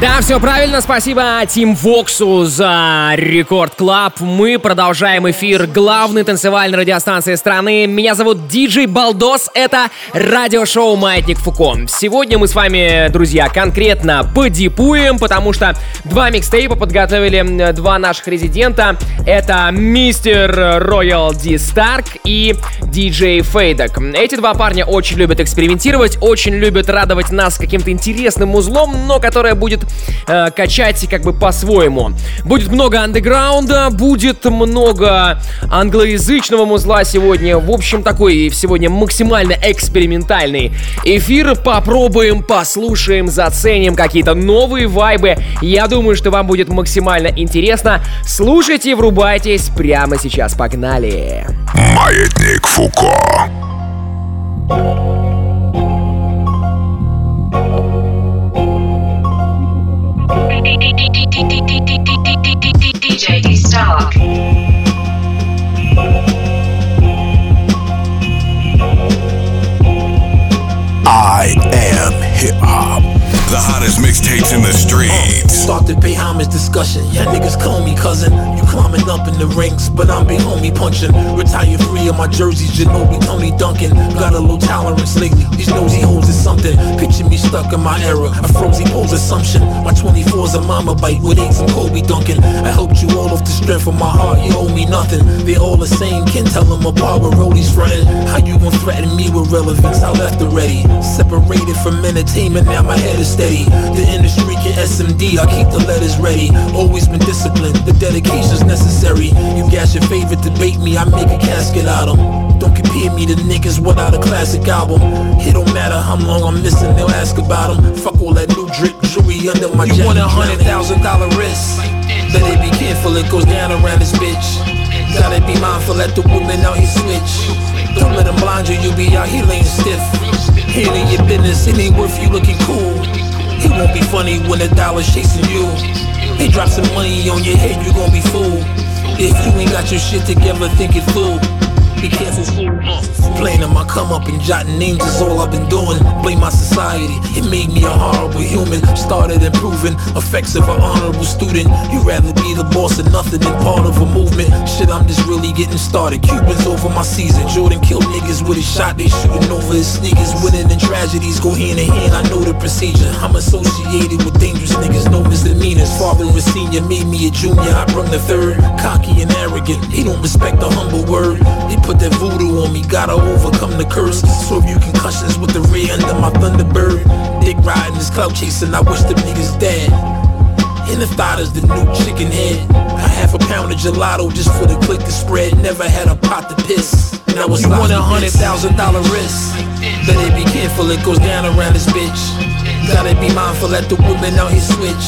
Да, все правильно, спасибо Тим Воксу за Рекорд Клаб. Мы продолжаем эфир главной танцевальной радиостанции страны. Меня зовут Диджей Балдос, это радиошоу «Маятник Фуко». Сегодня мы с вами, друзья, конкретно подипуем, потому что два микстейпа подготовили два наших резидента. Это мистер Роял Ди Старк и диджей Фейдок. Эти два парня очень любят экспериментировать, очень любят радовать нас каким-то интересным узлом, но которое будет э, качать как бы по-своему. Будет много андеграунда, будет много англоязычного музла сегодня. В общем, такой сегодня максимально экспериментальный эфир. Попробуем, послушаем, заценим какие-то новые вайбы. Я думаю, что вам будет максимально интересно. Слушайте, врубайтесь прямо сейчас. Погнали! Маятник Фуко. DJ. I am hip hop. The hottest mixtapes in the streets. Uh, start to pay homage discussion. Yeah, niggas call me cousin. You climbing up in the ranks, but I'm big homie punching. Retire free of my jerseys, Ginobili, Tony Duncan. Got a low tolerance lately. These nosy hoes is something. Picture me stuck in my era. A frozen pose assumption. My 24's a mama bite with eggs and Kobe Duncan. I helped you all off the strength of my heart. You owe me nothing. They all the same. Can't tell them apart with rollies frontin'. How you gon' threaten me with relevance? I left already. Separated from entertainment, now my head is steady. The industry can SMD, I keep the letters ready. Always been disciplined, the dedication's necessary. You gas your favorite debate me, I make a casket out 'em. Don't compare me to niggas without a classic album. It don't matter how long I'm missing, they'll ask about 'em. Fuck all that new drip jewelry under my You want a hundred thousand dollar wrist? Better be careful, it goes down around this bitch. Gotta be mindful that the women out here switch. Don't let them blind you, you be out here laying stiff. Handling your business, it ain't worth you looking cool. It won't be funny when the dollar's chasing you. They drop some money on your head, you gon' be fooled. If you ain't got your shit together, think it through. Be careful, fool. Playing on my come up and jotting names is all I've been doing. Blame my society, it made me a horrible human. Started improving, effects of an honorable student. You'd rather be the boss of nothing than part of a movement. Shit, I'm just really getting started. Cubans over my season. Jordan killed niggas with a shot, they shooting over his sneakers. Winning and tragedies go hand in hand, I know the procedure. I'm associated with dangerous niggas, no misdemeanors. Father was senior, made me a junior, I bring the third. Cocky and arrogant, he don't respect the humble word. Put that voodoo on me, gotta overcome the curse. So you concussions with the rear under my Thunderbird. Dick riding this clout chasing, I wish them niggas dead. And the thought is the new chicken head. A half a pound of gelato just for the click to spread. Never had a pot to piss. And I was you want a hundred thousand dollar risk. Better be careful, it goes down around this bitch. Gotta be mindful that the women out here switch.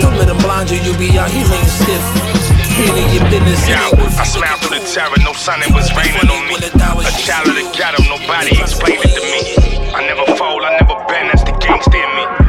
Don't let them blind you, you be out here laying stiff. Handling your business, Yo, I smiled through the terror, no sun, it was raining on me. A child of the ghetto, nobody explained it to me. I never fold, I never bend, that's the gangster in me.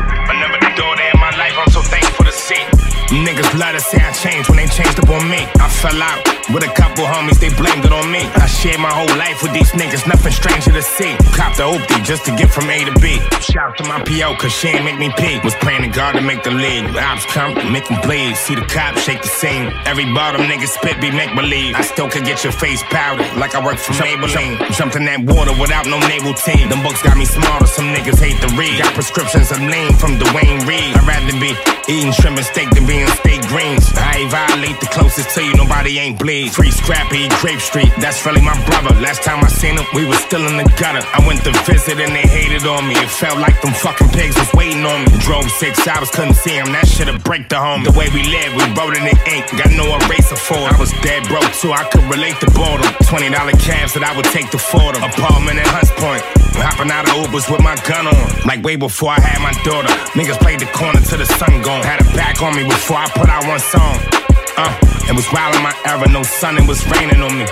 Niggas love to say I changed when they changed up on me. I fell out with a couple homies, they blamed it on me. I shared my whole life with these niggas, nothing stranger to see. Copped the oopie just to get from A to B. Shout to my PO, cause she ain't make me pee. Was praying to God to make the league. Ops come, make them bleed. See the cops shake the scene. Every bottom nigga spit be make believe. I still could get your face powdered like I work for Maybelline. Jumped in that water without no naval team. Them books got me smarter, some niggas hate to read. Got prescriptions of lean from Duane Reade. I'd rather be eating shrimp and steak than being steak greens. I ain't violate the closest to you, nobody ain't bleed. Free Scrappy, Grape Street, that's really my brother. Last time I seen him, we was still in the gutter. I went to visit and they hated on me. It felt like them fucking pigs was waiting on me. Drove six hours, couldn't see him. That shit'll break the home. The way we live, we wrote it in ink. Got no eraser for it. I was dead broke too, I could relate to boredom. $20 cabs that I would take to Fordham. Apartment in Hunts Point. Hopping out of Ubers with my gun on. Like way before I had my daughter. Niggas played the corner till the sun gone. Had a back on me before I put out one song. Uh, it was wild in my era, no sun, it was raining on me.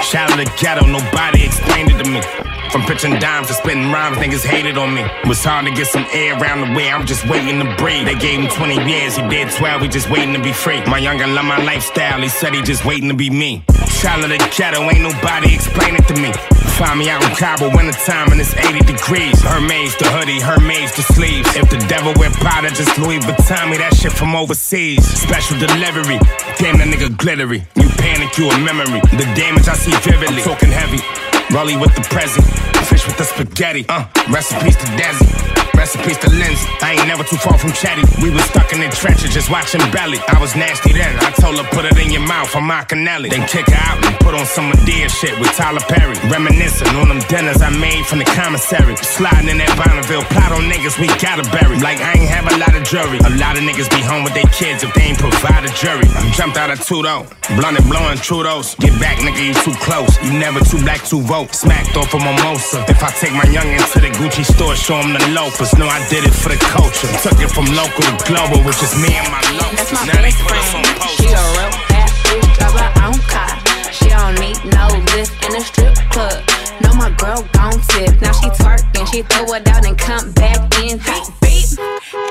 Shout out the ghetto, nobody explained it to me. From pitching dimes to spitting rhymes, niggas hated on me. It was hard to get some air around the way, I'm just waiting to breathe. They gave him 20 years, he did 12, he just waiting to be free. My younger love my lifestyle, he said he just waiting to be me. Child of the ghetto, ain't nobody explain it to me. Find me out in Cabo, wintertime, and it's 80 degrees. Hermes, the hoodie, Hermes, the sleeves. If the devil wear Prada, just Louis Vuitton, me that shit from overseas. Special delivery, damn that nigga glittery. You panic, you a memory. The damage I see vividly. Talking heavy. Rolly with the present, fish with the spaghetti. Uh, recipes to Desi, recipes to Lindsay. I ain't never too far from chatty. We was stuck in the trenches just watching belly. I was nasty then. I told her put it in your mouth. I'm Macanelli. Then kick her out and put on some Medea shit with Tyler Perry. Reminiscing on them dinners I made from the commissary. Sliding in that Bonneville, plot on niggas we gotta bury. Like I ain't have a lot of jury. A lot of niggas be home with their kids if they ain't provide a jury. I jumped out of Tudo, blunt and blowing Trudos. Get back, nigga, you too close. You never too black, to vote. Smacked off a mimosa. If I take my youngin' to the Gucci store, show him the loafers. No, I did it for the culture. Took it from local to global, which is me and my locals. That's my now they put us on. She a real bad bitch, drive her own car. She don't need no lift in a strip club. No, my girl gon' tip. Now she twerking, she throw it out and come back in. Beep.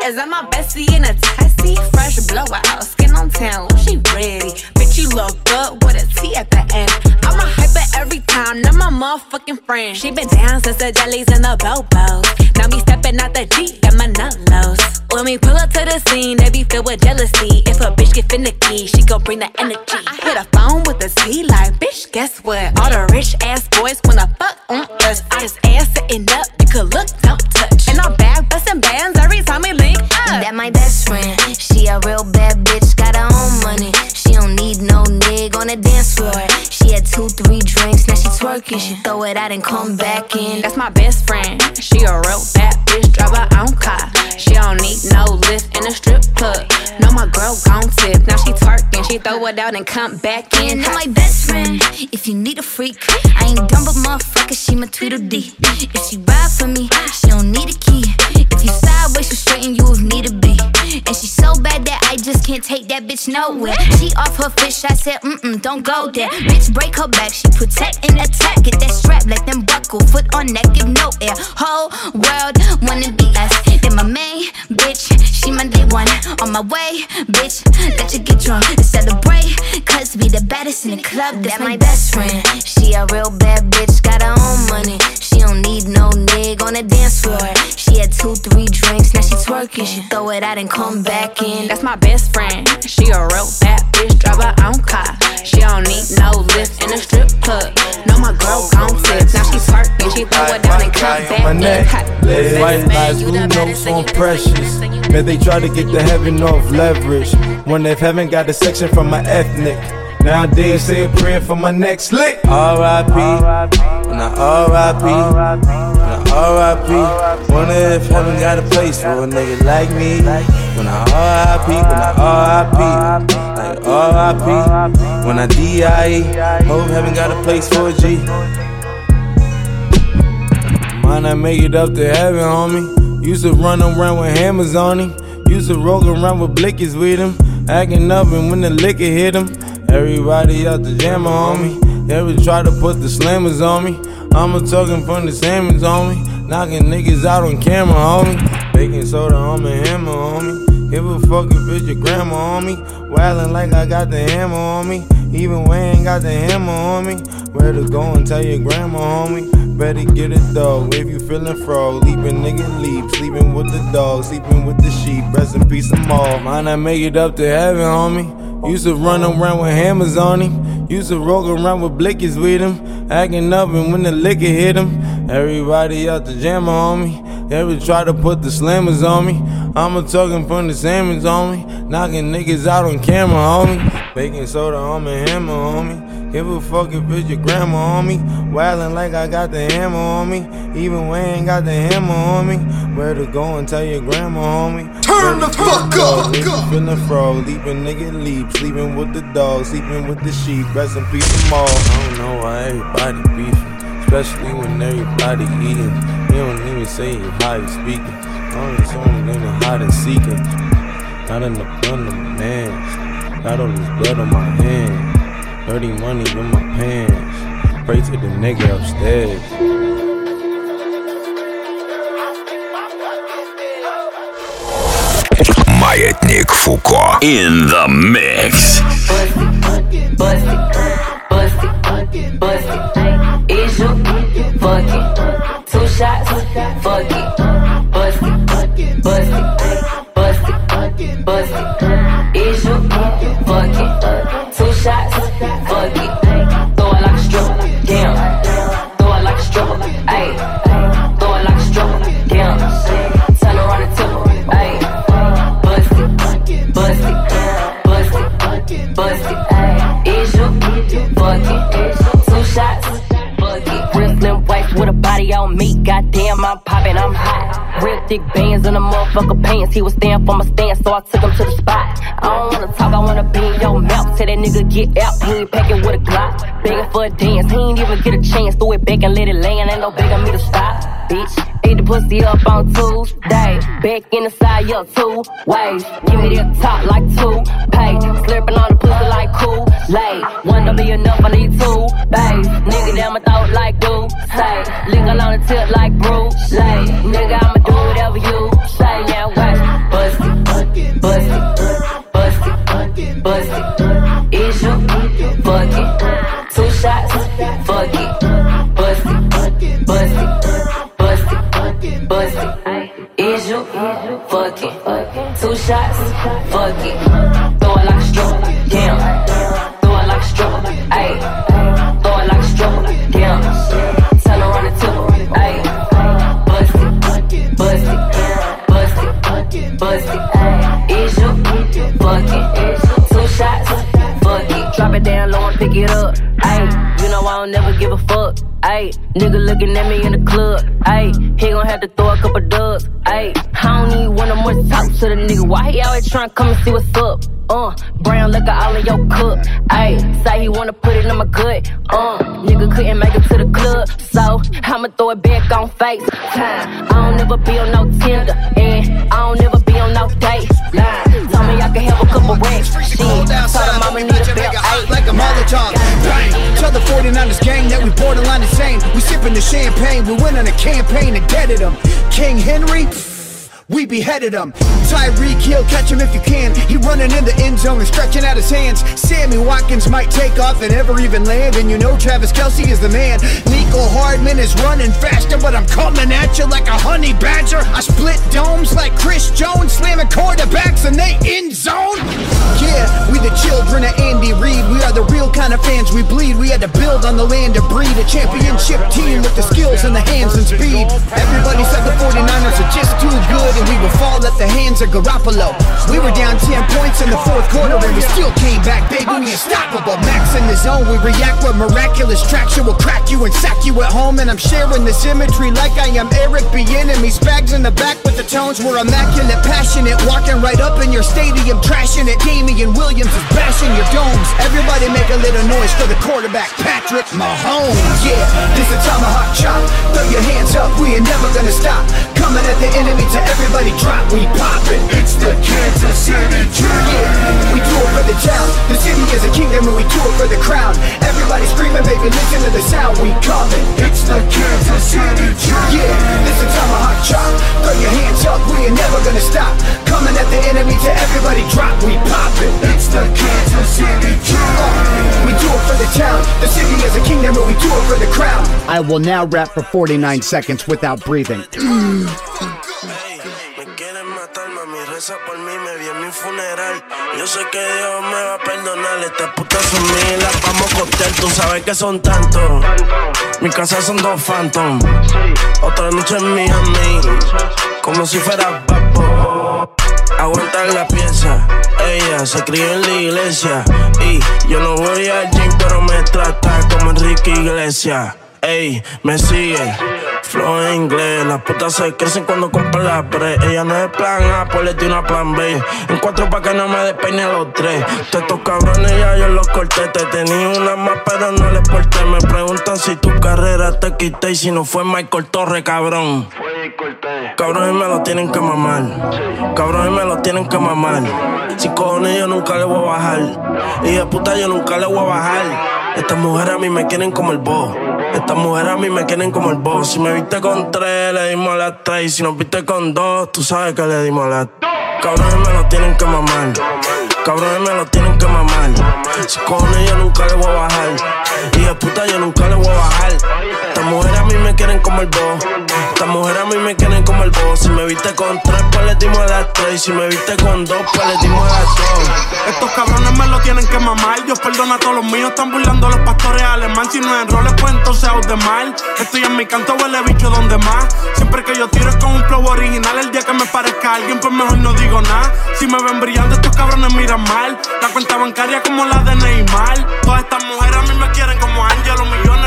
Is that my bestie in a tessie? Fresh blowout, skin on town, she ready. Bitch, you look good with a T at the end. I'm a hyper every time, not my motherfucking friend. She been down since the jellies and the bobos. Now me stepping out the Jeep, got my nullos. When we pull up to the scene, they be filled with jealousy. If a bitch get finicky, she gon' bring the energy. I hit a phone with a Z like, bitch, guess what? All the rich ass boys wanna fuck on us. I just ass sitting up, you could look, don't touch. And I'm back busting bands every time we link up. That my best friend. She a real bad bitch, got her own money. She don't need no nig on the dance floor. She had two, three drinks, now she twerking. She throw it out and come back in. That's my best friend. She a real bad bitch, drive her own car. She don't need no lift in a strip club. No, my girl gon' tip. Now she twerking, she throw it out and come back in. That my best friend. If you need a freak, I ain't dumb but motherfucker, she my Tweedledee. If she ride for me, she don't need a key. If you sideways, she straighten you if need to be. And she so bad that I just can't take that bitch nowhere. She off her fish, I said, mm mm, don't go there. Bitch, break her back, she protect and attack. Get that strap, let them buckle, foot on neck, give no air. Whole world wanna be us. Then my main bitch, she my day one. On my way, bitch, let you get drunk and celebrate. Cause we the baddest in the club, that's my best friend. She a real bad bitch, now she. She throw it out and come back in. That's my best friend. She a real bad bitch, drive her own car. She don't need no lift in a strip club. No, my girl gon' tip. Now she twerking, she throw it down and come back my in. neck. Hot. White lies, blue notes on precious. Man, they try to get the heaven off leverage. When they haven't got a section from my ethnic. Nowadays, say a prayer for my next lick. R.I.P. When I R.I.P. When I R.I.P. Wonder if heaven got a place for a nigga like me. When I R.I.P. When I R.I.P. Like R.I.P. When I D.I.E. Hope heaven got a place for a G. Might not make it up to heaven, homie. Used to run around with hammers on him. Used to roll around with blickies with him. Acting up and when the liquor hit him. Everybody out the jammer on me. They would try to put the slammers on me. I'ma talking from the salmons on me. Knocking niggas out on camera, homie. Baking soda on my hammer, homie. Give a fuck if it's your grandma on me. Wildin' like I got the hammer on me. Even when ain't got the hammer on me. Where to go and tell your grandma, homie. Better get a dog if you feelin' frog. Leaping nigga leap. Sleeping with the dog, sleeping with the sheep. Rest in peace, them all. Might not make it up to heaven, homie. Used to run around with hammers on him. Used to roll around with blickies with him. Acting up and when the liquor hit him. Everybody out the jammer on me. Would try to put the slammers on me. I'ma talking from the salmons on me. Knocking niggas out on camera, homie. Baking soda on my hammer, homie. Give a fuck if it's your grandma on me. Wildin' like I got the hammer on me. Even when I ain't got the hammer on me. Where to go and tell your grandma, homie. Turn the fuck up. If you feelin' frog, leaping nigga leap. Sleeping with the dog, sleeping with the sheep. Rest in peace them all. I don't know why everybody beefing. Especially when everybody eating. You don't even say how you speaking. I only someone in the hide and seeking. Not in the front of my man. Got all this blood on my hands. Dirty money in my pants. Pray to the nigga upstairs. Маятник Фуко in the mix. Bust it, Two shots, fuck it. Thick bands in the motherfucker pants. He was staying for my stance, so I took him to the spot. I don't wanna talk, I wanna be in your mouth. Tell that nigga get out, he ain't packing with a Glock. Begging for a dance, he ain't even get a chance. Throw it back and let it land, ain't no begging me to stop. Bitch, ate the pussy up on Tuesday. Back in the side, yeah, two ways. Give me that top like two pay. Slurping on the pussy like cool lay. One don't be enough, I need two bays. Nigga down my throat like do say. Lick on the tip like Bruce Lay. Nigga, I'ma do whatever you say. Now watch, bust it, bust it, bust it, bust it. Fuck it. Throw it like a stripper, damn. Throw it like a stripper, ayy. Throw it like a stripper, damn. Turn around and tip her, ayy. Bust it, bust it, bust it, bust it. Is you fuck it? Two shots, fuck it. Drop it down low and pick it up, ayy. You know I don't never give a fuck. Ayy, nigga looking at me in the club. Nigga. Why he always tryna come and see what's up? Uh, brown liquor all in your cup. Ayy, say he wanna put it in my gut. Uh, nigga couldn't make it to the club, so I'ma throw it back on face. I don't never be on no Tinder, and I don't never be on no date. Line, told me I could have a couple racks. Shit, told him I'ma need a belt. Like a Molotov. Bang. Tell the 49ers gang that we borderline insane. We sipping the champagne. We went on a campaign to get at him. King Henry. We beheaded him. Tyreek Hill, catch him if you can. He running in the end zone and stretching out his hands. Sammy Watkins might take off and never even land. And you know Travis Kelce is the man. Mecole Hardman is running faster, but I'm coming at you like a honey badger. I split domes like Chris Jones, slamming quarterbacks and they end zone. Yeah, we the children of Andy Reid. We are the real kind of fans we bleed. We had to build on the land to breed a championship team with the skills and the hands and speed. Everybody said the 49ers are just too good we would fall at the hands of Garoppolo. We were down 10 points in the fourth quarter and we still came back, baby. We unstoppable. Max in the zone, we react with miraculous traction. We'll crack you and sack you at home. And I'm sharing the symmetry like I am Eric Bieniemy. bags in the back tones. We're immaculate, passionate, walking right up in your stadium, trashing it. Damien Williams is bashing your domes. Everybody make a little noise for the quarterback, Patrick Mahomes. Yeah, this a tomahawk chop. Throw your hands up, we ain't never gonna stop. Coming at the enemy to everybody drop, we pop it. It's the Kansas City Chiefs. Yeah, we do it for the town. The city is a kingdom and we do it for the crown. Everybody screaming, baby, listen to the sound. We coming. It's the Kansas City Chiefs. Yeah, this a tomahawk chop. Throw your hands up, we ain't never gonna stop. Coming at the enemy to everybody drop, we pop it. It's the Kansas City Chiefs. We do it for the town. The city is a kingdom and we do it for the crown. I will now rap for 49 seconds without breathing. reza por mí, me vi en mi funeral. Yo sé que Dios me va a perdonar. Estas putas son mías, las vamos a costear. Tú sabes que son tantos. Mi casa son dos phantom. Otra noche en Miami. Como si fuera papo. Aguantar la pieza. Ella se crió en la iglesia. Y yo no voy al gym, pero me trata como Enrique Iglesias. Ey, me sigue. Flow en inglés, las putas se crecen cuando compran la pre. Ella no es plan A, pues le tiene una plan B. En cuatro pa' que no me despeine los tres. Te estos cabrones ya yo los corté. Te tenía una más, pero no les porté. Me preguntan si tu carrera te quité y si no fue Michael Torre, cabrón. Cabrones me lo tienen que mamar. Cabrones me lo tienen que mamar. Si cojones yo nunca le voy a bajar. Y de puta yo nunca le voy a bajar. Estas mujeres a mí me quieren como el boss. Estas mujeres a mí me quieren como el boss. Si me viste con tres, le dimos a las tres. Y si nos viste con dos, tú sabes que le dimos a las Cabrones me lo tienen que mamar. Cabrones me lo tienen que mamar. Si cojones yo nunca le voy a bajar. Y de puta yo nunca le voy a bajar. Estas mujeres a mí me quieren como el boss. Estas mujeres a mí me quieren como el boss. Si me viste con tres, pues le dimos a las tres. Si me viste con dos, pues le dimos a las dos. Estos cabrones me lo tienen que mamar. Dios perdona a todos los míos. Están burlando a los pastores alemán. Si no en roles, pues entonces out de mal. Estoy en mi canto, huele bicho donde más. Siempre que yo tiro es con un flow original. El día que me parezca alguien, pues mejor no digo nada. Si me ven brillando, estos cabrones miran mal. La cuenta bancaria como la de Neymar. Todas estas mujeres a mí me quieren como Ángel. Los millones,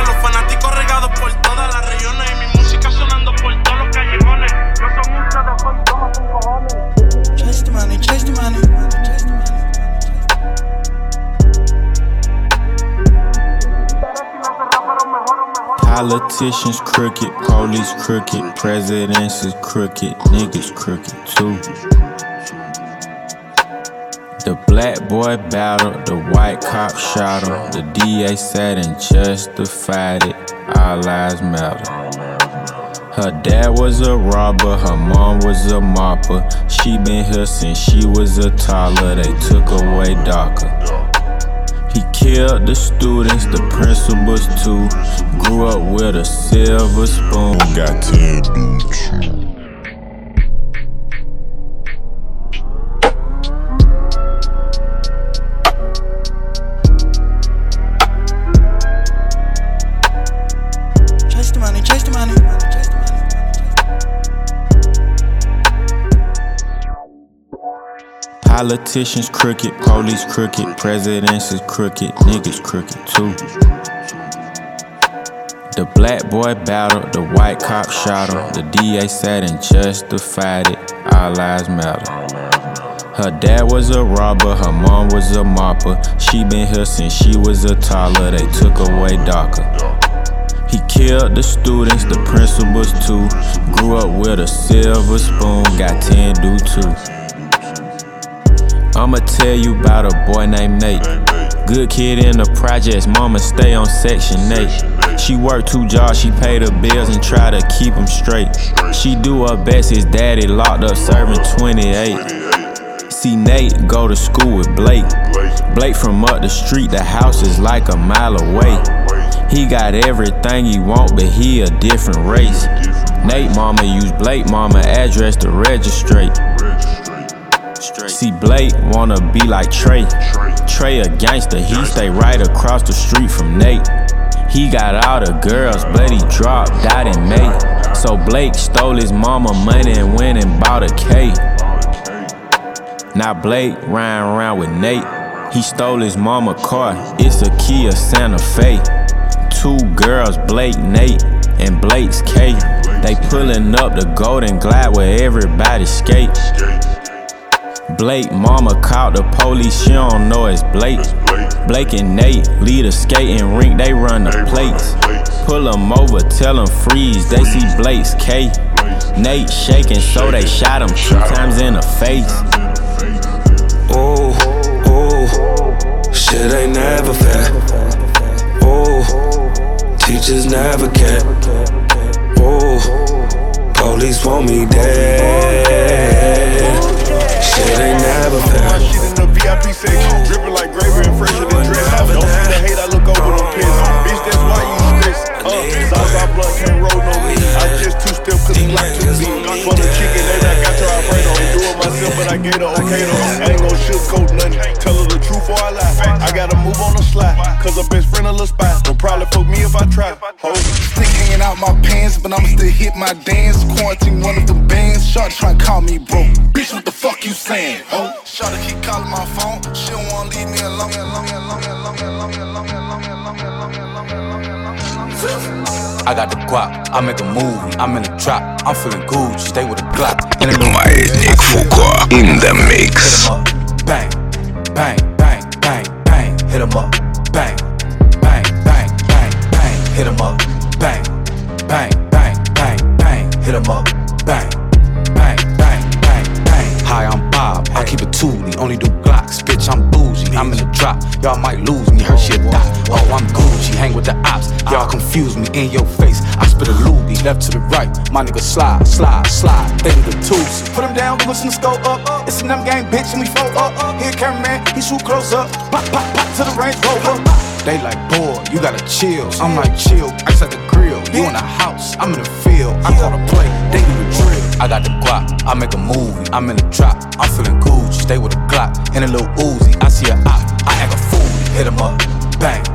Politicians crooked, police crooked, presidents is crooked, niggas crooked too. The black boy battled, the white cop shot him. The DA sat and justified it. Our lives matter. Her dad was a robber, her mom was a mopper. She been here since she was a toddler. They took away DACA. He killed the students, the principals too. Grew up with a silver spoon. Got 10 dudes. Politicians crooked, police crooked, presidents is crooked, niggas crooked too. The black boy battled, the white cop shot him. The DA sat and justified it. Our lives matter. Her dad was a robber, her mom was a mopper. She been here since she was a toddler. They took away DACA. He killed the students, the principals too. Grew up with a silver spoon, got 10 due too. I'ma tell you about a boy named Nate. Good kid in the projects, mama stay on section 8. She worked two jobs, she paid her bills and try to keep them straight. She do her best, his daddy locked up serving 28. See Nate go to school with Blake. Blake from up the street, the house is like a mile away. He got everything he want, but he a different race. Nate mama use Blake mama address to registrate. See Blake wanna be like Trey. Trey a gangster, he stay right across the street from Nate. He got all the girls, but he dropped out in May. So Blake stole his mama money and went and bought a K. Now Blake riding around with Nate. He stole his mama car, it's a Kia Santa Fe. Two girls, Blake, Nate, and Blake's K. They pulling up the Golden Glide where everybody skate. Blake, mama called the police, she don't know it's Blake. Blake and Nate lead a skating rink, they run the plates. Pull them over, tell them freeze, they see Blake's K. Nate shaking, so they shot him two times in the face. Oh, oh, shit ain't never fair. Oh, teachers never care. Oh, police want me dead. Shit ain't never fair. Shit in the VIP section, dripping like gravy and fresher than dress. down, I'ma still hit my dance. Quarantine one of the bands. Shawty try to call me bro. Bitch, what the fuck you saying? Oh, Shawty keep calling my phone. She don't wanna leave me alone. alone, alone, alone, alone, alone, alone. I got the guap, I make a move. I'm in the trap, I'm feeling good. stay with the Glock. Маятник Фуко in the mix. Bang, bang. Confuse me in your face. I spit a loogie, left to the right. My nigga slide, slide, slide. They do the twos. Put him down, we listen to scope up. It's a them gang bitch and we fold up. Here, cameraman, he shoot close up. Pop, pop, pop to the range rover. They like, boy, you gotta chill. I'm like, chill, ice at the grill. You in the house, I'm in the field. I call the play, they do the drill. I got the guap, I make a movie. I'm in the trap, I'm feeling Gucci. Stay with a Glock and a little Uzi. I see a op, I act a fool. Hit him up, bang.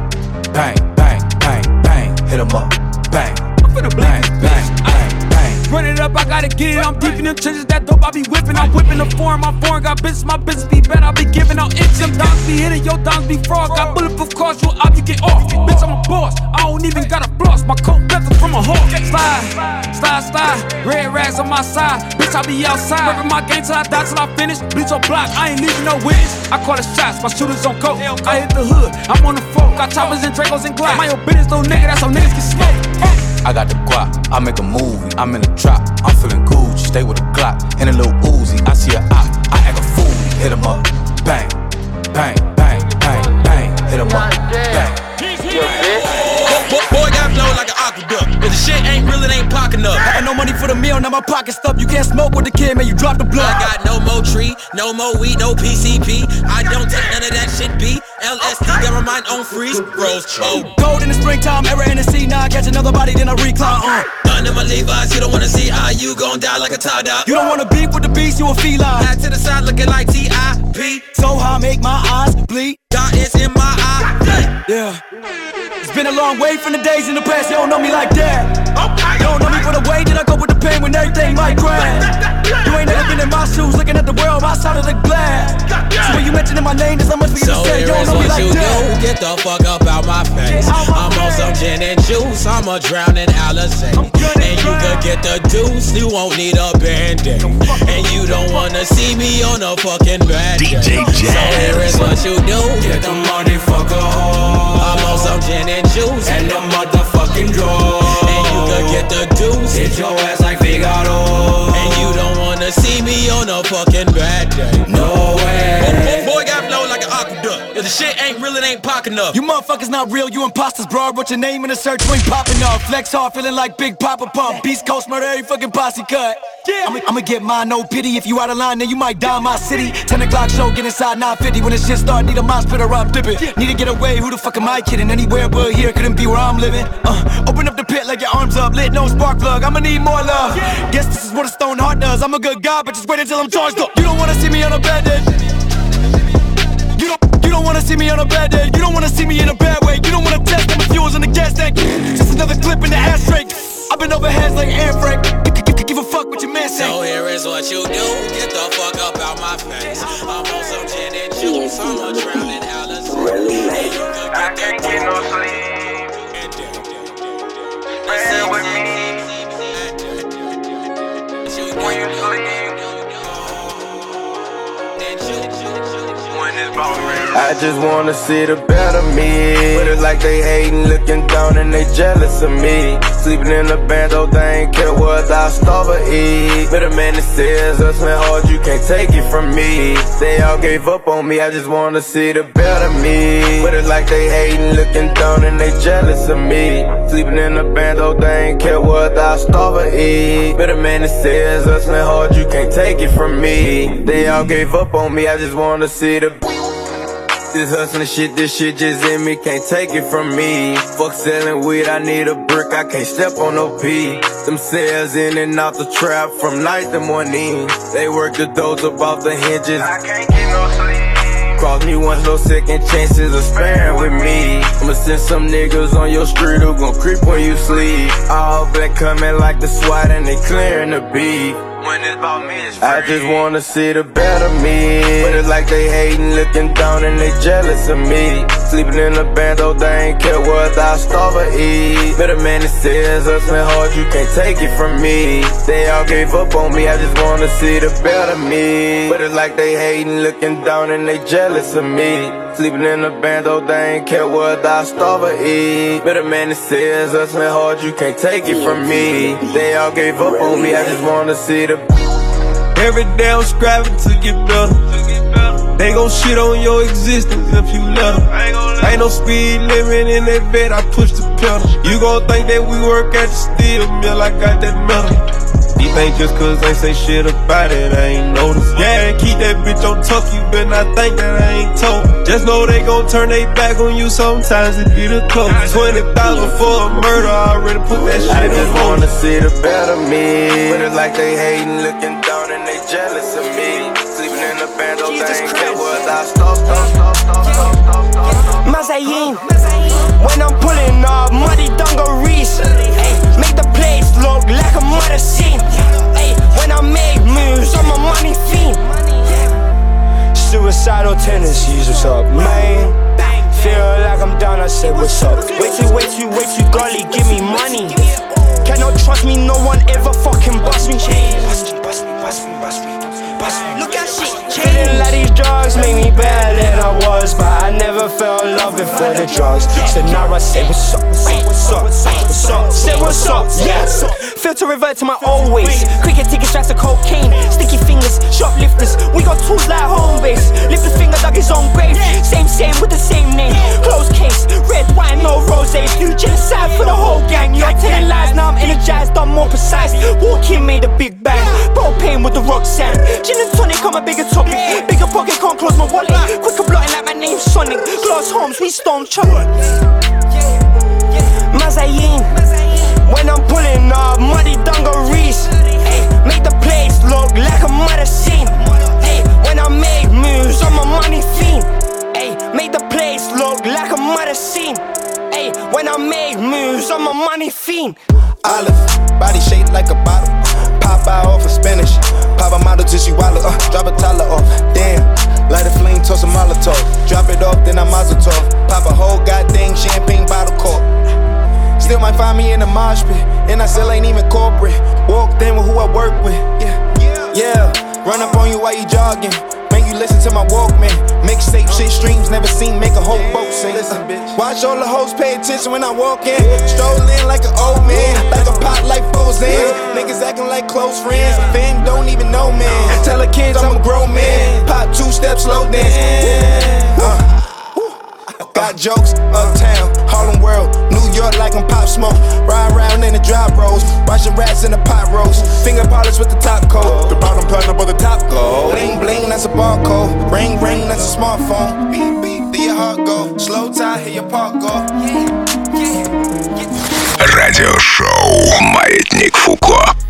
Hit him up, bang, bang, bang, bang, bang. Run it up, I gotta get it. I'm deep in them trenches, that dope I be whipping. I'm whipping the foreign, my foreign got business, my business be better. I be giving out inches. Them dogs be hitting, your dogs be fraud. Got bulletproof cars, you up, you get off. Bitch, I'm a boss, I don't even gotta floss. My coat better from a hawk. Slide, slide, slide. Red rags on my side. Bitch, I be outside. Reppin' my game till I die, till I finish. Bleach on block, I ain't leaving no witness. I call the shots, my shooters on coke. I hit the hood, I'm on the phone. Got choppers and Dracos and Glock. My own business, no nigga, that's how niggas get smoked. I got the guap, I make a movie. I'm in the trap, I'm feeling Gucci. Stay with a Glock and a little Uzi. I see a op, I act a fool. Hit him up, bang, bang, bang, bang, bang. Hit him up, bang. Boy, boy got flow like an aqueduct. If the shit ain't real, it ain't pocket up. I got no money for the meal, now my pocket stuff. You can't smoke with the kid, man, you drop the blood. I got no more tree, no more weed, no PCP. I don't take none of that shit B. LSD, got my mind on freeze. Rose, oh. Gold in the springtime, era in the sea. Now I catch another body, then I recline. Uh. In my Levi's, you don't wanna see how you gon' die like a tie dog. You don't wanna beef with the beast, you a feline. Back to the side looking like T.I.P. So high, make my eyes bleed. God is in my eye. Yeah. It's been a long way from the days in the past, you don't know me like that. Okay. You don't know me for the way that I go with the pain when everything might crash. You ain't never been in my shoes, looking at the world outside of the glass. So when you mentioning my name, there's not much for you So to say. here You don't is know me what like you that. do. Get the fuck up out my face. I'm on some gin and juice. I'ma drown in Alizé. And you could get the deuce. You won't need a band-aid. And you don't wanna see me on a fucking bad day. DJ So here is what you do. Get the money, fuck a hoe. I'm on some gin and juice. And the motherfucking draw. Get the deuce. Hit your ass like Figaro. And you don't wanna see me on a fucking bad day. No way. Boy, boy got flow aqueduct. If the shit ain't real, it ain't pocket enough. You motherfuckers not real, you imposters, bro. What's your name in the search? You ain't popping off. Flex hard, feeling like Big Poppa Pump. Beast Coast murder, every fucking posse cut. Yeah. I'ma I'ma get mine, no pity. If you out of line, then you might die in my city. 10 o'clock show, get inside 950. When the shit start, need a mouse spitter, I'm dipping. Need to get away, who the fuck am I kidding? Anywhere but here, couldn't be where I'm living. Uh, open up the pit like your arms up, lit, no spark plug. I'ma need more love. Guess this is what a stone heart does. I'm a good guy, but just wait until I'm charged up. You don't wanna see me on a bad day. You don't, wanna see me on a bad day. You don't wanna see me in a bad way. You don't wanna test my fuels in the gas tank. Just another clip in the ashtray. I've been over heads like air freight. Give a fuck what your man say. So here is what you do. Get the fuck up out my face. I'm on some gin and juice. I'ma drown in Alizé. And you I can't get no sleep. Stay with me I just wanna see the better me. But it's like they hating, looking down, and they jealous of me. Sleeping in the band, though they ain't care what I starve or eat. But a man that says us went hard, you can't take it from me. They all gave up on me, I just wanna see the better me. But it's like they hating, looking down, and they jealous of me. Sleeping in the band, though they ain't care what I starve or eat. But a man that says us went hard, you can't take it from me. They all gave up on me, I just wanna see the this hustling shit, this shit just in me, can't take it from me. Fuck selling weed, I need a brick, I can't step on no P. Them sales in and out the trap from night to morning. They work the doors up off the hinges. I can't get no sleep. Cross me once, no second chances of sparing with me. I'ma send some niggas on your street who gon' creep when you sleep. All black coming like the SWAT and they clearing the beat. When it's about me, it's I just wanna see the better me. But it's like they hating, looking down, and they jealous of me. Sleeping in the band, though they ain't care what I starve or eat. A man that says us went hard, you can't take it from me. They all gave up on me, I just wanna see the better me. But it's like they hating, looking down, and they jealous of me. Sleeping in the band, though they ain't care what I starve or eat. A man that says us went hard, you can't take it from me. They all gave up on me, I just wanna see the Every day I'm scrapping to get better. They gon' shit on your existence if you let them. Ain't no speed limit in that bed, I push the pedal. You gon' think that we work at the steel mill, I got that metal. You think just cause they say shit about it, I ain't noticed. Yeah, keep that bitch on tuck, you better not think that I ain't told. Just know they gon' turn they back on you sometimes it be the close. 20,000 for a murder, I already put that shit I just on. wanna see the better me. But it's like they hating, looking down, and they jealous Mazayin. When I'm pulling up, muddy dungarees. Ay, make the place look like a murder scene. Ay, when I make moves, I'm a money fiend. Suicidal tendencies, what's up, man? Feel like I'm down, I say, what's up? Way too, way too, way too golly, give me money. Cannot trust me, no one ever fucking bust me. Bust me, bust me, bust me, bust me, bust me. At shit. Feeling like these drugs make me better than I was, but I never fell in love before the drugs. So now I say, what's up, what's up, what's up, say what's up, yes. Feel to revert to my old ways. Cricket ticket straps of cocaine, sticky fingers, shoplifters. We got tools like home base. Lift the finger, dug his own grave. Same, same with the same name. Closed case, red wine, no rose. Do genocide for the whole gang. You're telling lies, now I'm energized, I'm more precise. Walk in, made a big bang. Propane with the rock sand. Gin and tonic on my bigger topic. Bigger pocket, can't close my wallet. Quicker blotting like my name's Sonic. Glass homes, we stone chocolate. Mazayin. When I'm pulling up, muddy dungarees. Make the place look like a murder scene. When I make moves, I'm a money fiend. Make the place look like a murder scene. Ay, when I make moves, I'm a money fiend. Olive, body shaped like a bottle. Pop out off of Spanish. Pop a model till she wallow. Uh, drop a toddler off. Damn. Light a flame, toss a Molotov. Drop it off, then I mazel tov. Pop a whole goddamn champagne bottle cork. Still might find me in the mosh pit, and I still ain't even corporate. Walked in with who I work with. Yeah, yeah. Run up on you while you jogging. Listen to my Walkman. Mixtape shit streams, never seen make a whole boat sing. Uh, watch all the hoes pay attention when I walk in. Stroll in like an old man, like a pot like in. Niggas acting like close friends. Fam don't even know man. Tell the kids I'm a grown man. Pop two steps, slow dance. Uh, Got jokes, uptown, Harlem World, New York like I'm Pop Smoke. Ride around in the drop rolls, watching rats in the pot rolls. Finger polish with the top coat, the bottom platinum but the top gold. Bling bling, that's a barcode. Ring ring, that's a smartphone. Beep beep, do your heart go. Slowthai, hear your park go. Yeah, yeah, yeah. Радиошоу «Маятник Фуко».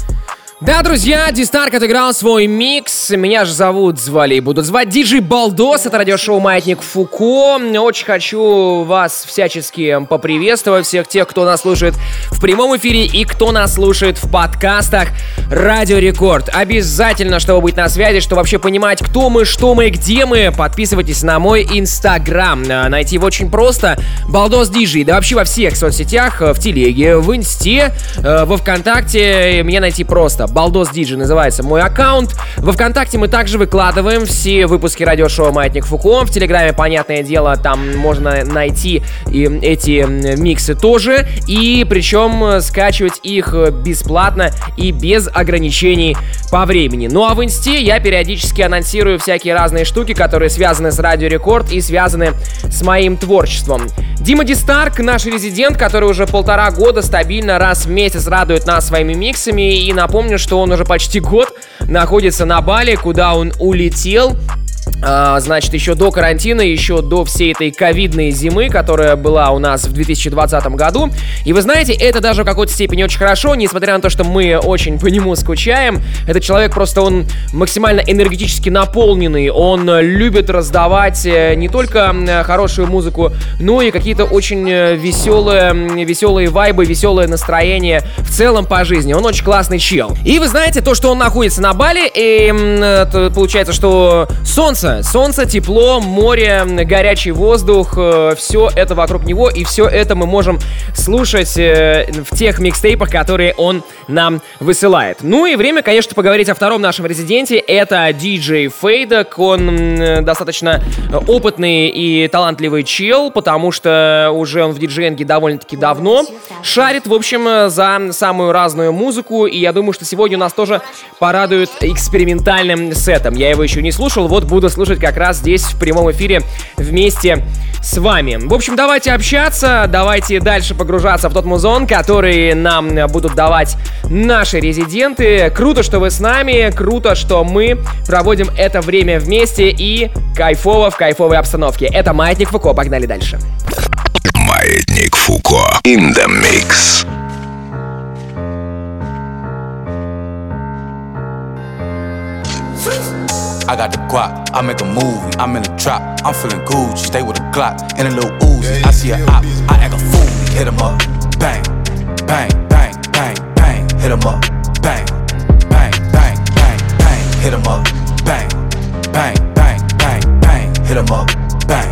Да, друзья, Дистарк отыграл свой микс. Меня же зовут, звали и будут звать Диджей Балдос. Это радиошоу «Маятник Фуко». Очень хочу вас всячески поприветствовать, всех тех, кто нас слушает в прямом эфире и кто нас слушает в подкастах Радио Рекорд. Обязательно, чтобы быть на связи, чтобы вообще понимать, кто мы, что мы, где мы, подписывайтесь на мой инстаграм. Найти его очень просто. Балдос Диджей. Да вообще во всех соцсетях, в телеге, в инсте, во вконтакте. Меня найти просто. Балдос Диджи называется мой аккаунт. Во Вконтакте мы также выкладываем все выпуски радиошоу «Маятник Фуко». В Телеграме, понятное дело, там можно найти и эти миксы тоже. И причем скачивать их бесплатно и без ограничений по времени. Ну а в Инсте я периодически анонсирую всякие разные штуки, которые связаны с Радио Рекорд и связаны с моим творчеством. Дима Дистарк, наш резидент, который уже полтора года стабильно раз в месяц радует нас своими миксами. И напомню, что он уже почти год находится на Бали, куда он улетел значит, еще до карантина, еще до всей этой ковидной зимы, которая была у нас в 2020 году. И вы знаете, это даже в какой-то степени очень хорошо, несмотря на то, что мы очень по нему скучаем. Этот человек просто, он максимально энергетически наполненный, он любит раздавать э, не только хорошую музыку, но и какие-то очень э, веселые, веселые вайбы, веселое настроение в целом по жизни. Он очень классный чел. И вы знаете, то, что он находится на Бали, и получается, что солнце солнце. Солнце, тепло, море, горячий воздух, э, все это вокруг него, и все это мы можем слушать э, в тех микстейпах, которые он нам высылает. Ну и время, конечно, поговорить о втором нашем резиденте. Это диджей Фейдок. Он достаточно опытный и талантливый чел, потому что уже он в диджеинге довольно-таки давно шарит, в общем, за самую разную музыку. И я думаю, что сегодня у нас тоже порадует экспериментальным сетом. Я его еще не слушал, вот буду слушать как раз здесь в прямом эфире вместе с вами. В общем, давайте общаться, давайте дальше погружаться в тот музон, который нам будут давать наши резиденты. Круто, что вы с нами, круто, что мы проводим это время вместе и кайфово в кайфовой обстановке. Это Маятник Фуко, погнали дальше. Маятник Фуко in the mix. I got the guap, I make a movie, I'm in a trap, I'm feeling Gucci, stay with a Glock and a little Uzi. I see a op, I act a fool, hit him up, bang, bang, bang, bang, bang, hit him up, bang, bang, bang, bang, bang, hit him up, bang, bang, bang, bang, bang, hit him up, bang,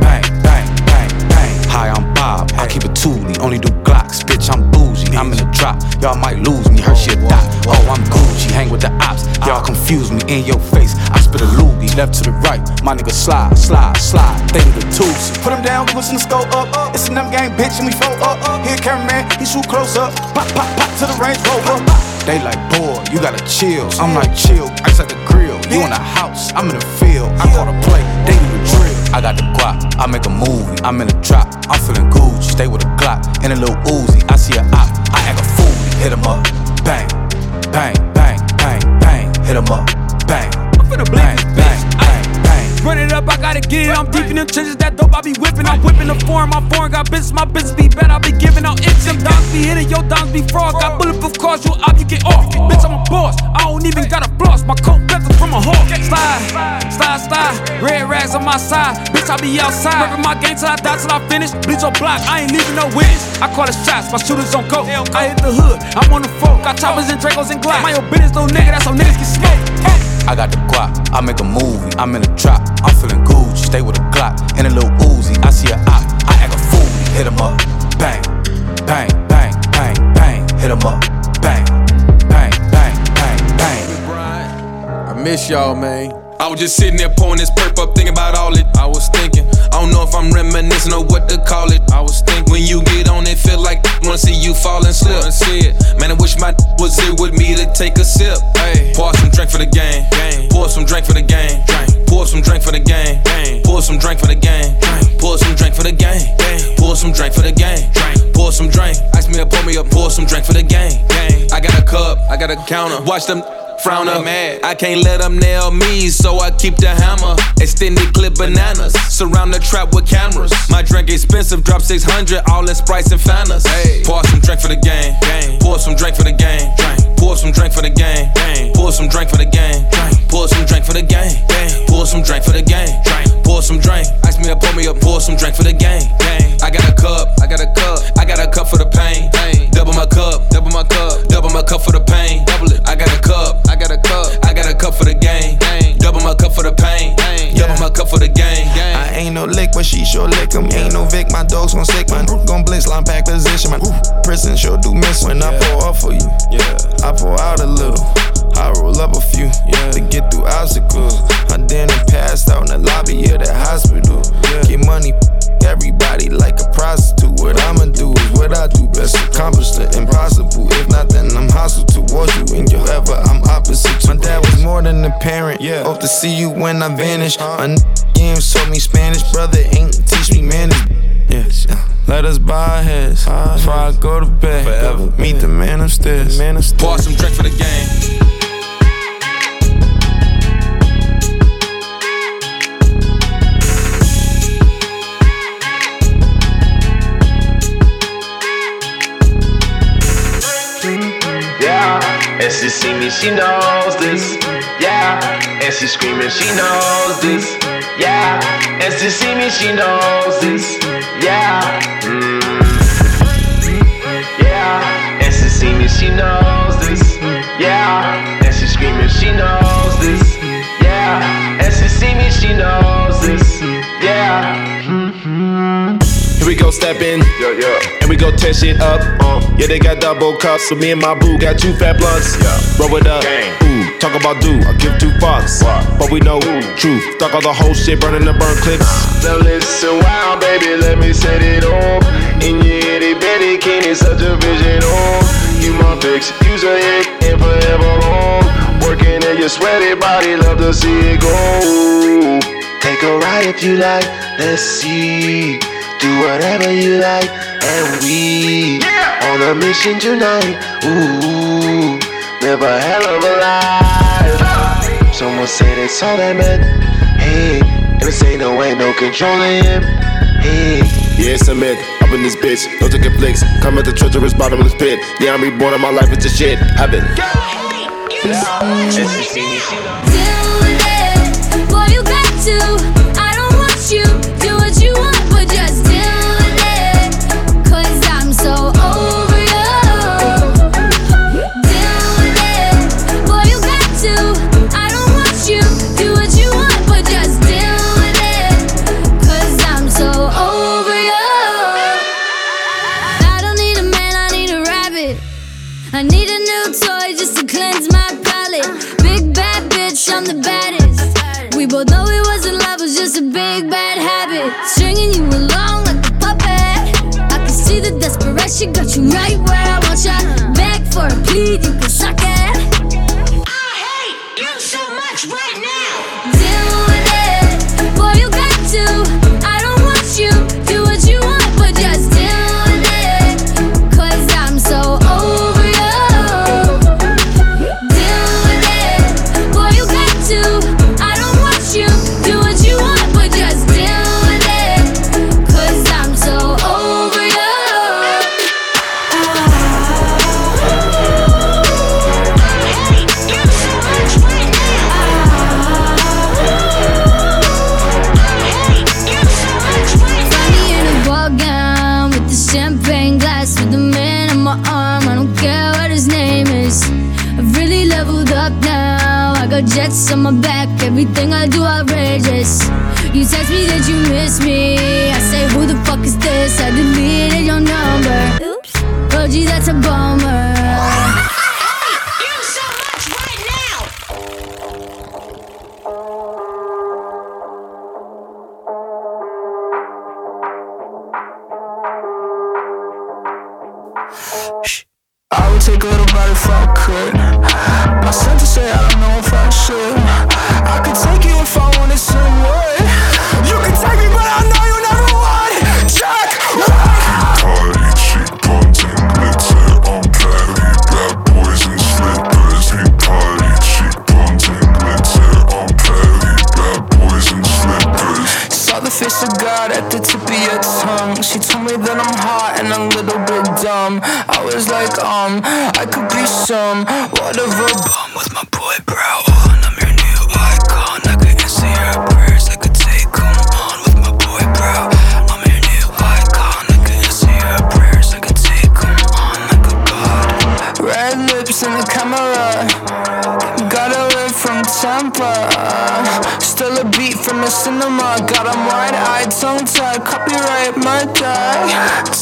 bang, bang, bang, bang. Hi, I'm Bob, I keep it toolie, only do Glocks, bitch, I'm bougie, I'm in a drop, y'all might lose me, her shit die. Oh, I'm Gucci, hang with the ops, y'all confuse me in your face. I spit a loogie, left to the right, my nigga slide, slide, slide, they the twos. Put him down, we listen to scope up. It's a them gang bitch and we flow up. Here, cameraman, he shoot close up. Pop, pop, pop to the range rover. They like, boy, you gotta chill. I'm like, chill, ice at the grill. You in the house, I'm in the field. I call the play, they do the drill. I got the guap, I make a movie, I'm in a trap, I'm feeling Gucci, stay with a Glock and a little Uzi. I see a op, I act a hit him up, bang, bang, bang, bang, bang, hit him up, bang, I'm finna bang. Run it up, I gotta get it. I'm deep in them trenches, that dope I be whipping. I'm whipping the foreign, my foreign got business, my business be bad. I be giving out itch. Them dogs be hitting, your dogs be fraud. Got bulletproof cars, you up, you get off. Bitch, I'm a boss, I don't even got a floss. My coat better from a hawk. Slide, slide, slide. Red rags on my side, bitch, I be outside. Ripping my game till I die, till I finish. Bleach on block, I ain't leaving no witness. I call the shots, my shooters on go. I hit the hood, I'm on the floor. Got choppers and Dracos and Glock. My your business, little nigga, that's how niggas get smoked. I got the guap, I make a movie, I'm in a trap, I'm feeling Gucci, stay with a Glock and a little Uzi. I see a op, I act a fool, hit him up, bang, bang, bang, bang, bang, hit him up, bang, bang, bang, bang, bang. I miss y'all, man. I was just sitting there pouring this perp up, thinking about all it. I was thinking, I don't know if I'm reminiscing or what to call it. I was thinking, when you get on it, feel like wanna see you fall and slip. See it, man. I wish my was here with me to take a sip. Hey, pour some drink for the game. Pour some drink for the game. Pour some drink for the game. Pour some drink for the game. Pour some drink for the game. Pour some drink for the game. Pour some drink. Ice me up, pour me up. Pour some drink for the game. I got a cup, I got a counter. Watch them frown up. I can't let them nail me, so I keep the hammer. Extended clip bananas. Surround the trap with cameras. My drink expensive, drop 600, all in sprites and fanas. Pour some drink for the game. game. Pour some drink for the game. drink. Pour some drink for the game. Pour some drink for the game. drink. Pour some drink for the game. Pour some drink for the game. Pour some drink. Ice me up, pour me up, pour some drink for the game. I got a cup, I got a cup, I got a cup for the pain. Double my cup, double my cup, double my cup for the pain. Double it. I got a cup, I got a cup, I got a cup for the game. Double my cup for the pain, double my cup for the game. I ain't no lick, but she sure lick 'em. Ain't no Vic, my dog's gon' sick, man. Gon' blitz, line pack position, man. Prison sure do miss when I pour up for you. Yeah, I pour out a little. I roll up a few yeah, to get through obstacles. I then passed out in the lobby of the hospital. Get money, everybody like a prostitute. What I'ma do is what I do best. Accomplish the impossible. If not, then I'm hostile towards you. And you ever, I'm opposite. My dad was more than a parent. Yeah. Hope to see you when I vanish. My games taught me Spanish. Brother ain't teach me manners. Yes. Let us buy heads before I go to bed. Forever. Meet the man upstairs. Man upstairs. Pour some drink for the game. And she see me, she knows this. Yeah, and she screaming, she knows this. Yeah, and she see me, she knows this. Yeah, mm. yeah, and she see me, she knows this. Yeah, and she screaming, she knows this. Yeah, and she see me, she knows gon' Yeah, yeah. And we go test shit up. Uh. Yeah, they got double cups. So me and my boo got two fat blunts. Yeah. Roll it up. Gang. Ooh, talk about do. I give two fucks. What? But we know Ooh. truth. Talk all the whole shit, burning the burn clips. Now listen, wow, baby, let me set it off. In your itty bitty kidney, such a vision on. You my fix, use a hick, and forever long. Working at your sweaty body, love to see it go. Take a ride if you like, let's see do whatever you like. And we yeah. on a mission tonight. Ooh, live a hell of a life. Someone say it's all that meant. Hey, and this ain't no way, no controlling him. Hey, yes, I meant in this bitch. No taking flicks. Come at the treacherous bottomless pit. Yeah, I'm reborn and my life is a shit. Happen. Yeah. Yeah. Do it, boy, you got to. you right where She told me that I'm hot and a little bit dumb. I was like, um, I could be some. What a bum with my lost in the mud, got them wide-eyed, tongue-tied Copyright my die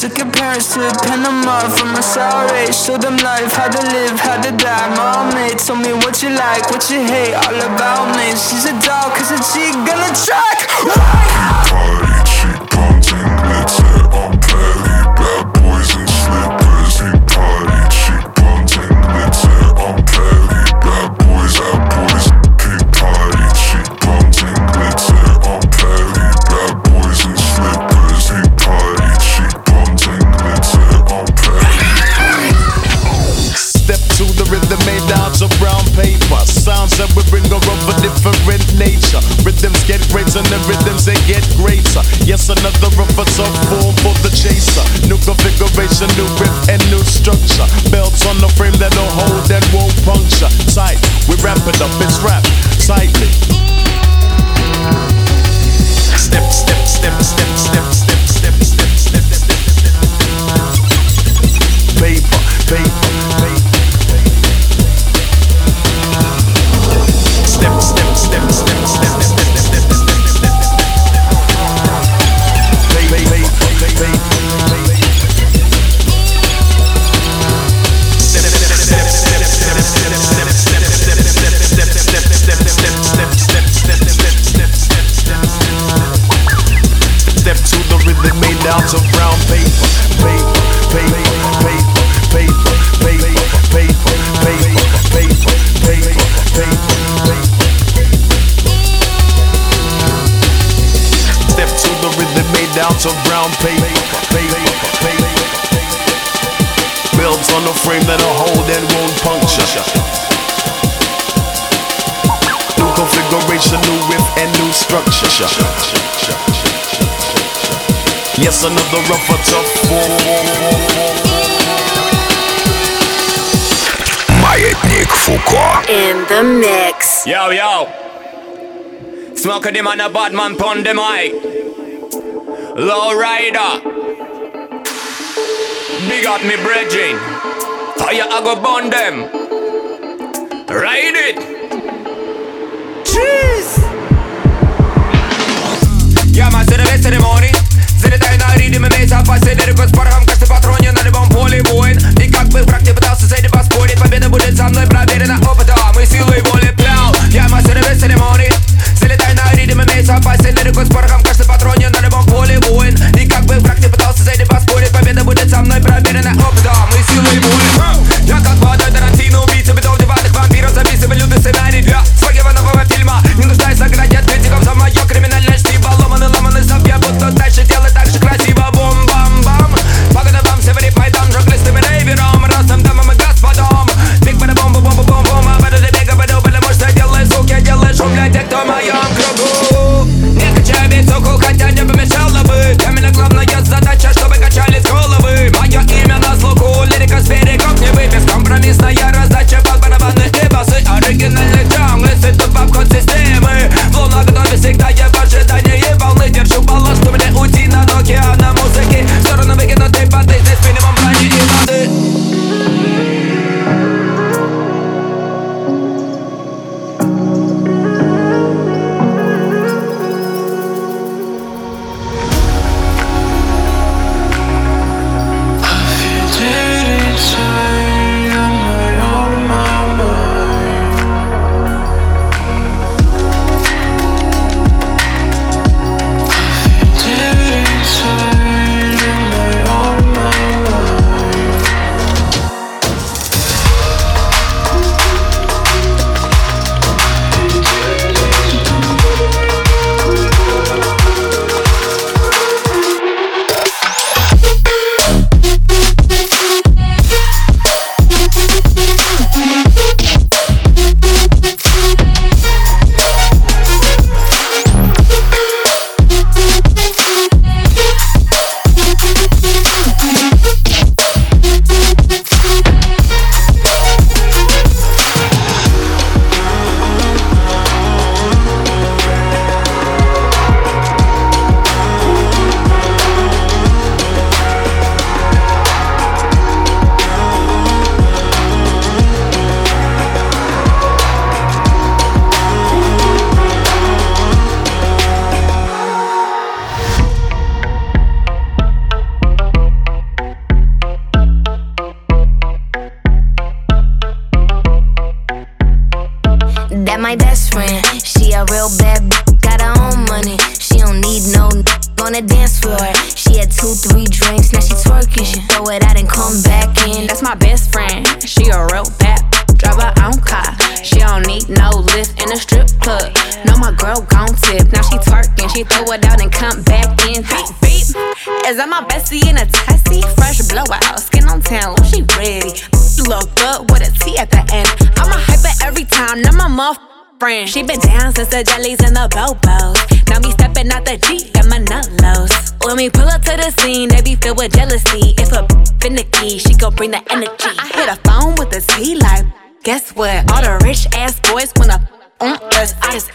Took your parents to Panama from a sour age Showed them life, how to live, how to die. Mom told me what you like, what you hate All about me, she's a dog, cause a cheek gonna track? Party, cheek, content, glitter, Yes, another reverse a form for the chaser. New configuration, new grip, and new structure. Belts on the frame that'll hold and won't puncture. Tight, we ramp it up. Yes, another rougher, tough Маятник Фуко. In the mix. Yo, yo. Smoke them on a bad man pon the mic. Low rider. Big up me brethren. Fire I go burn them. Ride it. Cheese. Я мастер весь церемоний Залетай на Ритм, имеется опасен лирику с порохом Каждый патроне на любом поле воин. И как бы враг не пытался с этим поспорить Победа будет со мной проверена опытом. И силой воли плял Я мастер весь церемоний Залетай на ритм, имеется опасен лирику с порохом Каждый патроне на любом поле воин. И как бы враг не пытался с этим поспорить Победа будет со мной проверена опытом. И силой воли. Я как водой Тарантино, убийца бедов диванных вампиров Записываю лютый сценарий That my best friend. She a real bad b- got her own money. She don't need no n- on the dance floor. She had two, three drinks, now she twerking. She throw it out and come back in. That's my best friend. She a real bad. Drive her own car. She don't need no lift in a strip club. No, my girl gon' tip. Now she twerking. She throw it out and come back in. Beep, beep. Is that my bestie in a tessie? Fresh blowout. Skin on town. She ready. Look good with a T at the end. I'm a hyper every time. Now my muff friend. She been down since the jellies and the bobos. Now me stepping out the Jeep, got my nut lows. When we pull up to the scene, they be filled with jealousy. If a finicky, she gon' bring the energy. I hit a phone with a T like, guess what? All the rich ass boys wanna on us. I just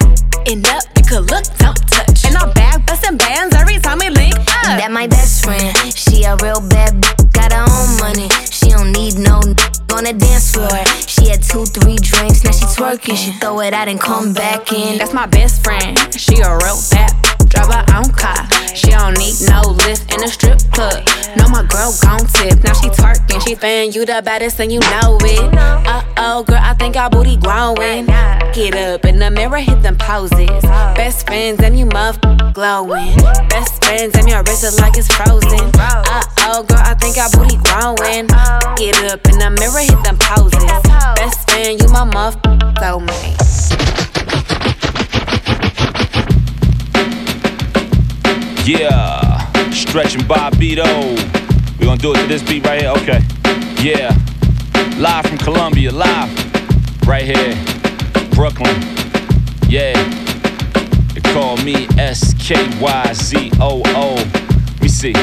end up, you could look, don't touch. And I'm back busting bands every time we link up. That my best friend. She a real bad b- got her own money. She don't need no n- on the dance floor. She had two, three drinks, now she twerking. She throw it out and come back in. That's my best friend. She a real bad. Drive her own car. She don't need no lift in a strip club. No, my girl gon' tip. Now she twerking. She fan you the baddest and you know it. Uh oh, girl, I think our booty growing. Get up in the mirror, hit them poses. Best friends and you muff glowing. Best friends and your wrist is like it's frozen. Uh oh, girl, I think our booty growing. Get up in the mirror, hit them poses. Best friend, you my muff soulmate. Yeah, stretching Bobbito. We gonna do it to this beat right here. Okay. Yeah. Live from Columbia, live. Right here, Brooklyn. Yeah. They call me S K Y Z O O. Let me see.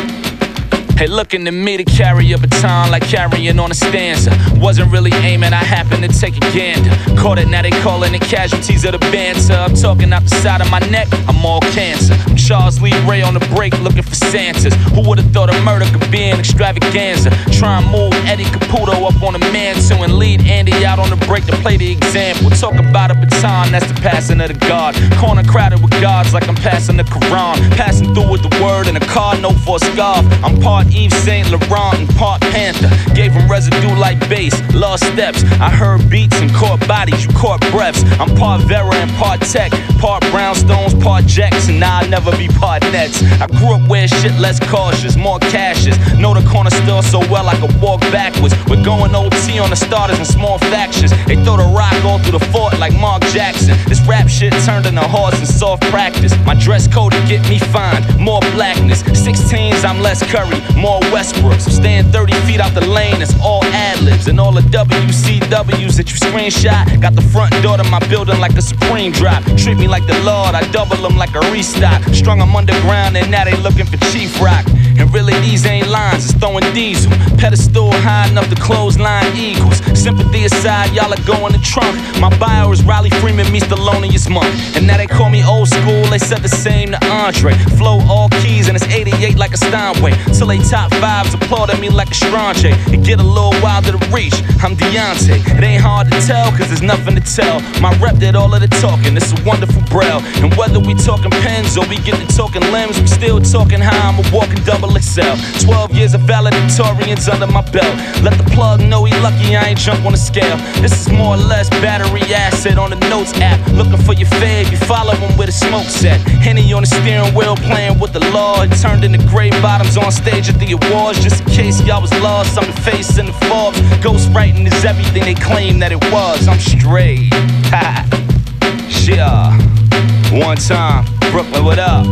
Hey, looking at me to carry a baton like carrying on a stanza. Wasn't really aiming, I happened to take a gander. Caught it, now they calling it casualties of the banter. I'm talking out the side of my neck, I'm all cancer. I'm Charles Lee Ray on the break looking for Santas. Who would've thought a murder could be an extravaganza? Try and move Eddie Caputo up on a mantle and lead Andy out on the break to play the example. Talk about a baton, that's the passing of the guard. Corner crowded with guards like I'm passing the Quran. Passing through with the word and a car note for a scarf. I'm part Yves Saint Laurent and part Panther. Gave him residue like bass, lost steps. I heard beats and caught bodies, you caught breaths. I'm part Vera and part Tech, part Brownstones, part Jackson. I'll never be part Nets. I grew up where shit less cautious, more cashes. Know the corner store so well I could walk backwards. We're going OT on the starters and small factions. They throw the rock all through the fort like Mark Jackson. This rap shit turned into horse and soft practice. My dress code to get me fined, more blackness. 16s, I'm less Curry, more Westbrooks. I'm staying 30 feet out the lane, it's all ad libs. And all the WCWs that you screenshot. Got the front door to my building like a Supreme drop. Treat me like the Lord, I double them like a restock. Strung them underground, and now they looking for Chief Rock. And really, these ain't lines, it's throwing diesel. Pedestal high enough to clothesline eagles. Sympathy aside, y'all are going to trunk. My bio is Riley Freeman meets the loneliest monk. And now they call me old school, they said the same to Andre. Flow all keys, and it's 88 like a Steinway. Till they top fives applauding me like a Strange. It get a little wilder to the reach. I'm Deontay. It ain't hard to tell, cause there's nothing to tell. My rep did all of the talking, it's a wonderful braille. And whether we talking pens or we get to talking limbs, we still talking how I'm a walking double XL. 12 years of valedictorians under my belt. Let the plug know he lucky I ain't jump on the scale. This is more or less battery acid on the notes app. Looking for your fave, you follow him with a smoke set. Henny on the steering wheel playing with the law. It turned into gray bottoms on stage at the awards. Just in case y'all was lost, I'm the face in the Forbes. Ghost writing is everything they claim that it was. I'm straight. Ha. Yeah. Uh, one time, Brooklyn, what up?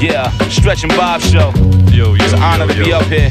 Yeah, Stretch and Bob show. Yo, yo, it's an honor yo, to be up here.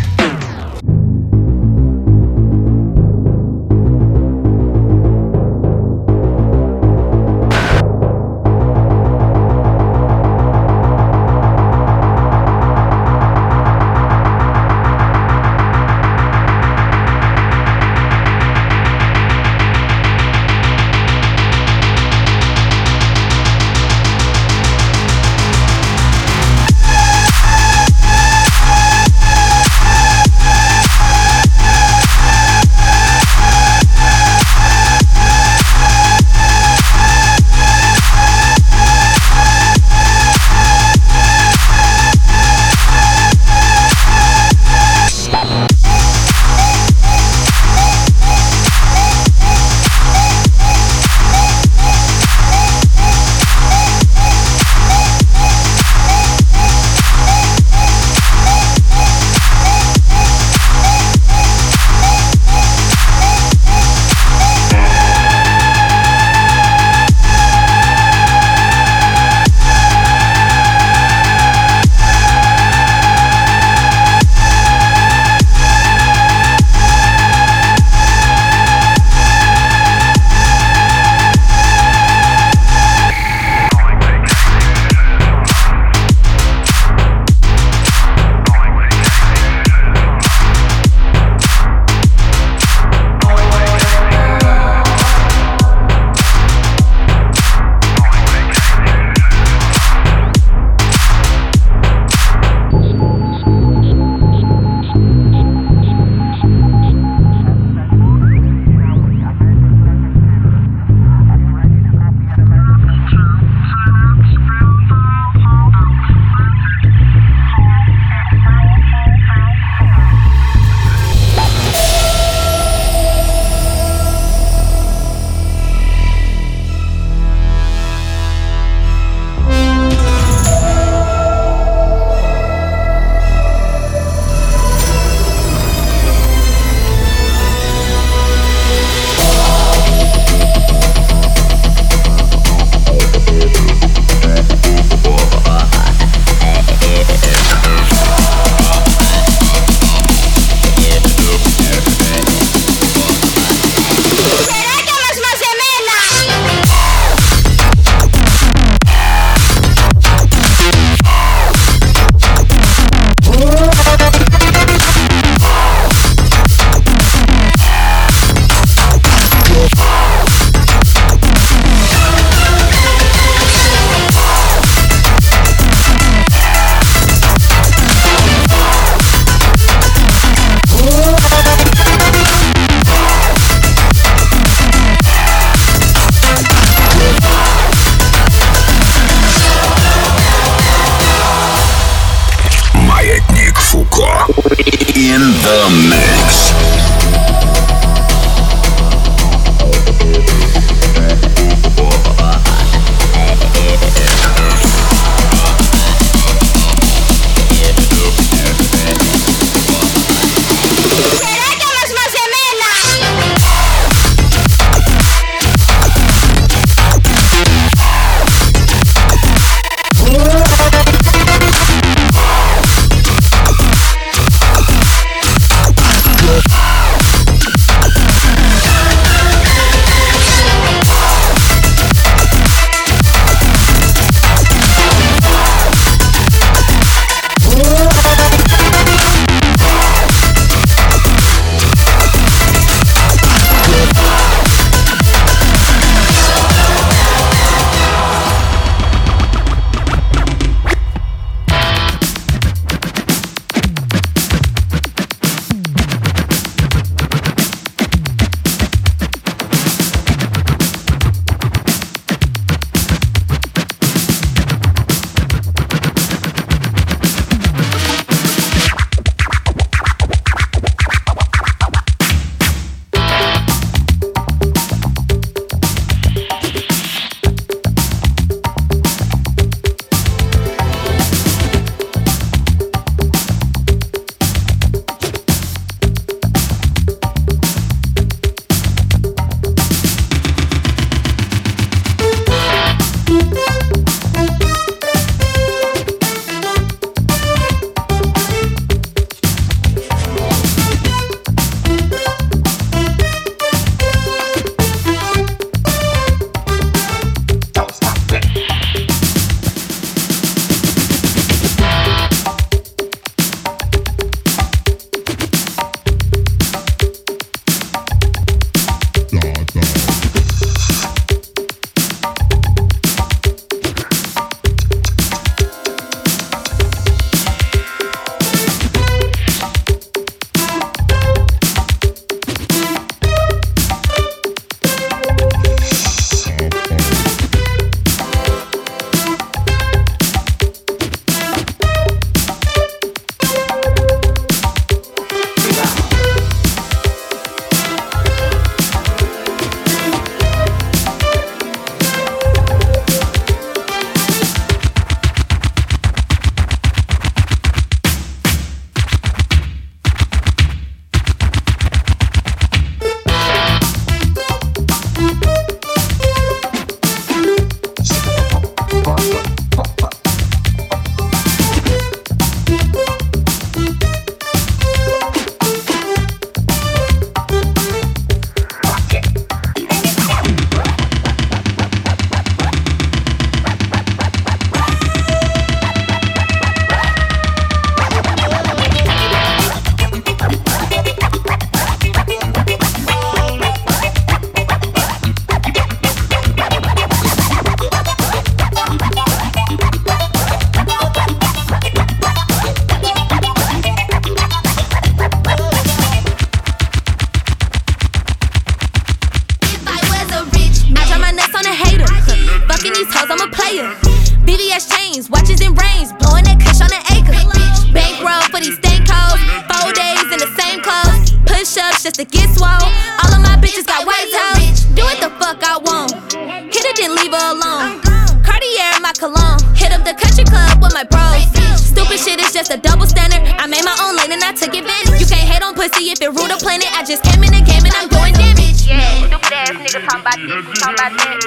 leave her alone. Cartier, my cologne. Hit up the country club with my bros. Stupid shit is just a double standard. I made my own lane and I took advantage. You can't hate on pussy if it rule the planet. I just came in the game and I'm doing damage. Yeah, stupid ass nigga talking about this, talking about that.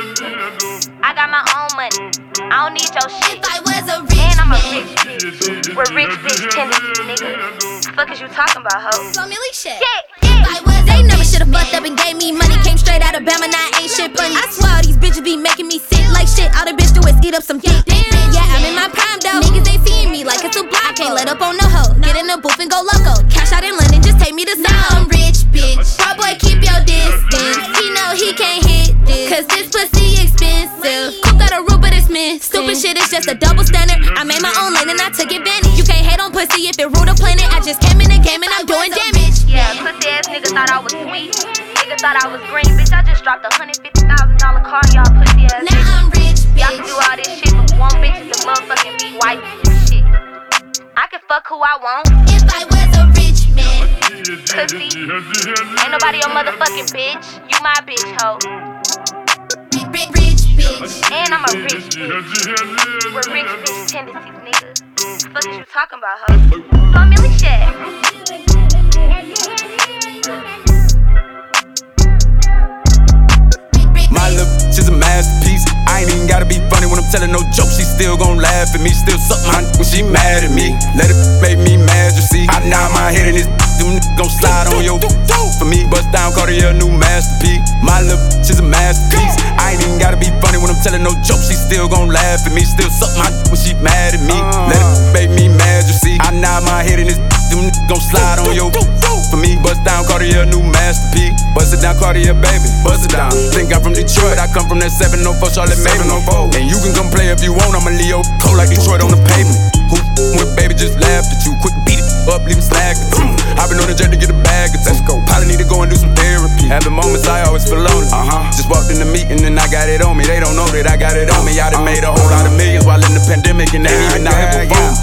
I got my own money. I don't need your shit. If I was a rich man, I'm a rich bitch. We're rich bitch tendencies, nigga fuck is you talking about, hoe? Some really shit. shit. If I was, they never should've fucked up and gave me money. Came straight out of Bama, now ain't shit funny. I swear all these bitches be making me sick like shit. All the bitch do is eat up some dick. Yeah, I'm in my prime though. Niggas ain't seeing me like it's a block. I can't let up on no hoe. Get in the booth and go loco. Cash out in London, just take me to South. I'm rich, bitch. Poor boy, keep your distance. He know he can't hit this. Cause this pussy expensive. Cook got a root, but it's missing. Stupid shit is just a double standard. I pussy if it rule the planet. I just came in the game and I'm doing damage. Yeah, pussy ass nigga thought I was sweet. Nigga thought I was green, bitch. I just dropped a hundred fifty thousand dollar car, y'all pussy ass. Now bitch. I'm rich, bitch. Y'all can do all this shit, but one bitch is a motherfucking be white shit. I can fuck who I want. If I was a rich man, pussy. Ain't nobody your motherfucking bitch. You my bitch hoe. Rich bitch. And I'm a rich bitch. With rich bitch tendencies, nigga. Fuck is you talking about, hoe? Flo Milli shit. My little she's a masterpiece. I ain't even gotta be funny when I'm telling no jokes. She still gon' laugh at me. Still suck my when she mad at me. Let it make me mad, you see. I nod my head in this. Them niggas gon' slide on your for me. Bust down, Cartier, new masterpiece. My little she's a masterpiece. I ain't even gotta be funny when I'm telling no jokes. She still gon' laugh at me. Still suck my when she mad at me. Let it uh. make me mad, you see. I nod my head in this. Them niggas gon' slide on your for me. Bust down, Cartier, new masterpiece. Bust it down, Cartier, baby. Bust it down. Think I'm from Detroit. I come from that 704 Charlotte Maven. And you can come play if you want. I'm a Leo, cold like Detroit on the pavement. Who with baby just laughed at you. Quick beat it up, leave him slag. I've been on the jet to get a bag of Let's go. Probably need to go and do some therapy. Having moments I always feel lonely. Uh-huh. Just walked in the meeting and I got it on me. They don't know that I got it on me. I done made a whole lot of millions while in the pandemic and they even out here performing.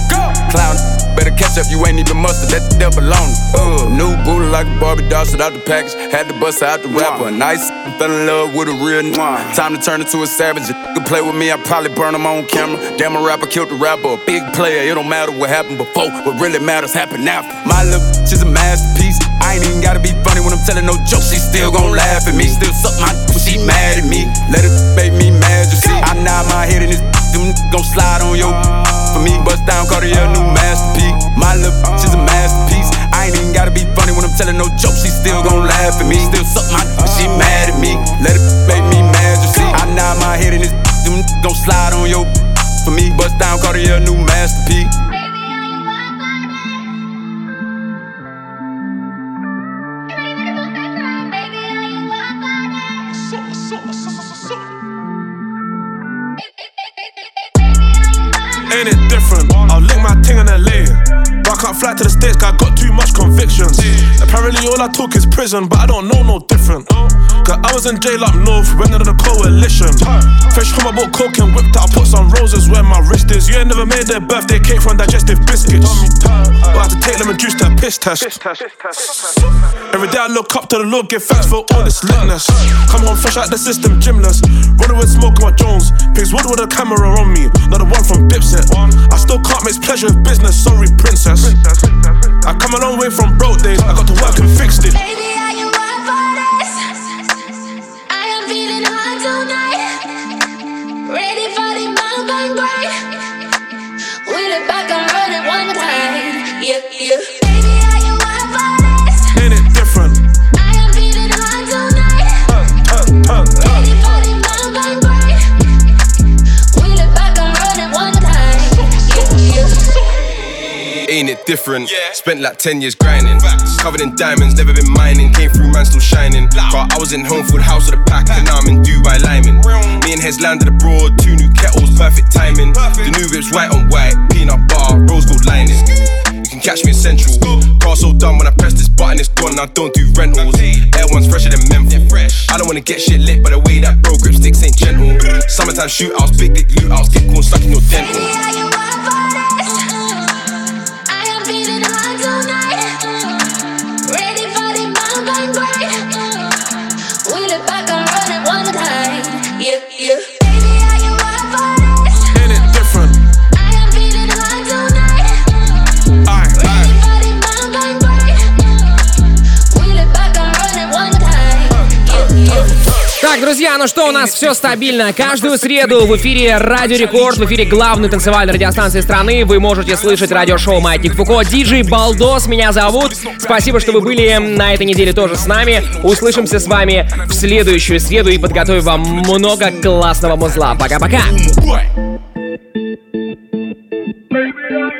Clown, better catch up, you ain't even mustard, that the devil on uh, New booty like a Barbie doll, shit out the package. Had to bust out the rapper. Nice, fell in love with a real n- Time to turn into a savage. If you play with me, I probably burn him on camera. Damn, a rapper killed the rapper. A big player, it don't matter what happened before. What really matters happened after. My love, she's a masterpiece. I ain't even gotta be funny when I'm telling no jokes. She still gon' laugh at me. Still suck my when she mad at me. Let it make me mad, you see. I nod my head in this. Them gon' slide on your for me. Bust down, Cartier, new masterpiece. My love, she's a masterpiece. I ain't even gotta be funny when I'm telling no jokes. She still gon' laugh at me. Still suck my she mad at me. Let it make me mad, you see. I nod my head in this. Them gon' slide on your for me. Bust down, Cartier, new masterpiece. Fly to the States, cause I got too much convictions. Apparently, all I talk is prison, but I don't know no different. Cause I was in jail up north, went under the coalition. Fresh home, I bought coke and whipped out, put some roses where my wrist is. You ain't never made their birthday cake from digestive biscuits. But I had to take them and juice to a piss test. Every day I look up to the Lord, give thanks for all this litness. Come home fresh out the system, gymless. Running with smoke on my Jones. Pigs wood with a camera on me, not the one from Dipset. I still can't mix pleasure with business, sorry, princess. I come a long way from broke days, I got to work and fixed it. Baby? I am feeling hot tonight. Ready for the one yeah. Ain't it different? Yeah. Spent like 10 years grinding. Covered in diamonds, never been mining. Came through, man, still shining. Car, I was in home food, house with a pack, and now I'm in Dubai Lyman. Me and Hez landed abroad, two new kettles, perfect timing. The new whip's white on white, peanut butter, rose gold lining. You can catch me in Central. Car so done when I press this button, it's gone. I don't do rentals. Air one's fresher than menthol. I don't wanna get shit lit, but the way that bro grip sticks ain't gentle. Summertime shootouts, big dick loot outs, get corn stuck in your dental. Друзья, ну что, у нас все стабильно. Каждую среду в эфире Радио Рекорд, в эфире главной танцевальной радиостанции страны. Вы можете слышать радиошоу Майтик Фуко». Диджей Балдос меня зовут. Спасибо, что вы были на этой неделе тоже с нами. Услышимся с вами в следующую среду и подготовим вам много классного музла. Пока-пока! Baby, I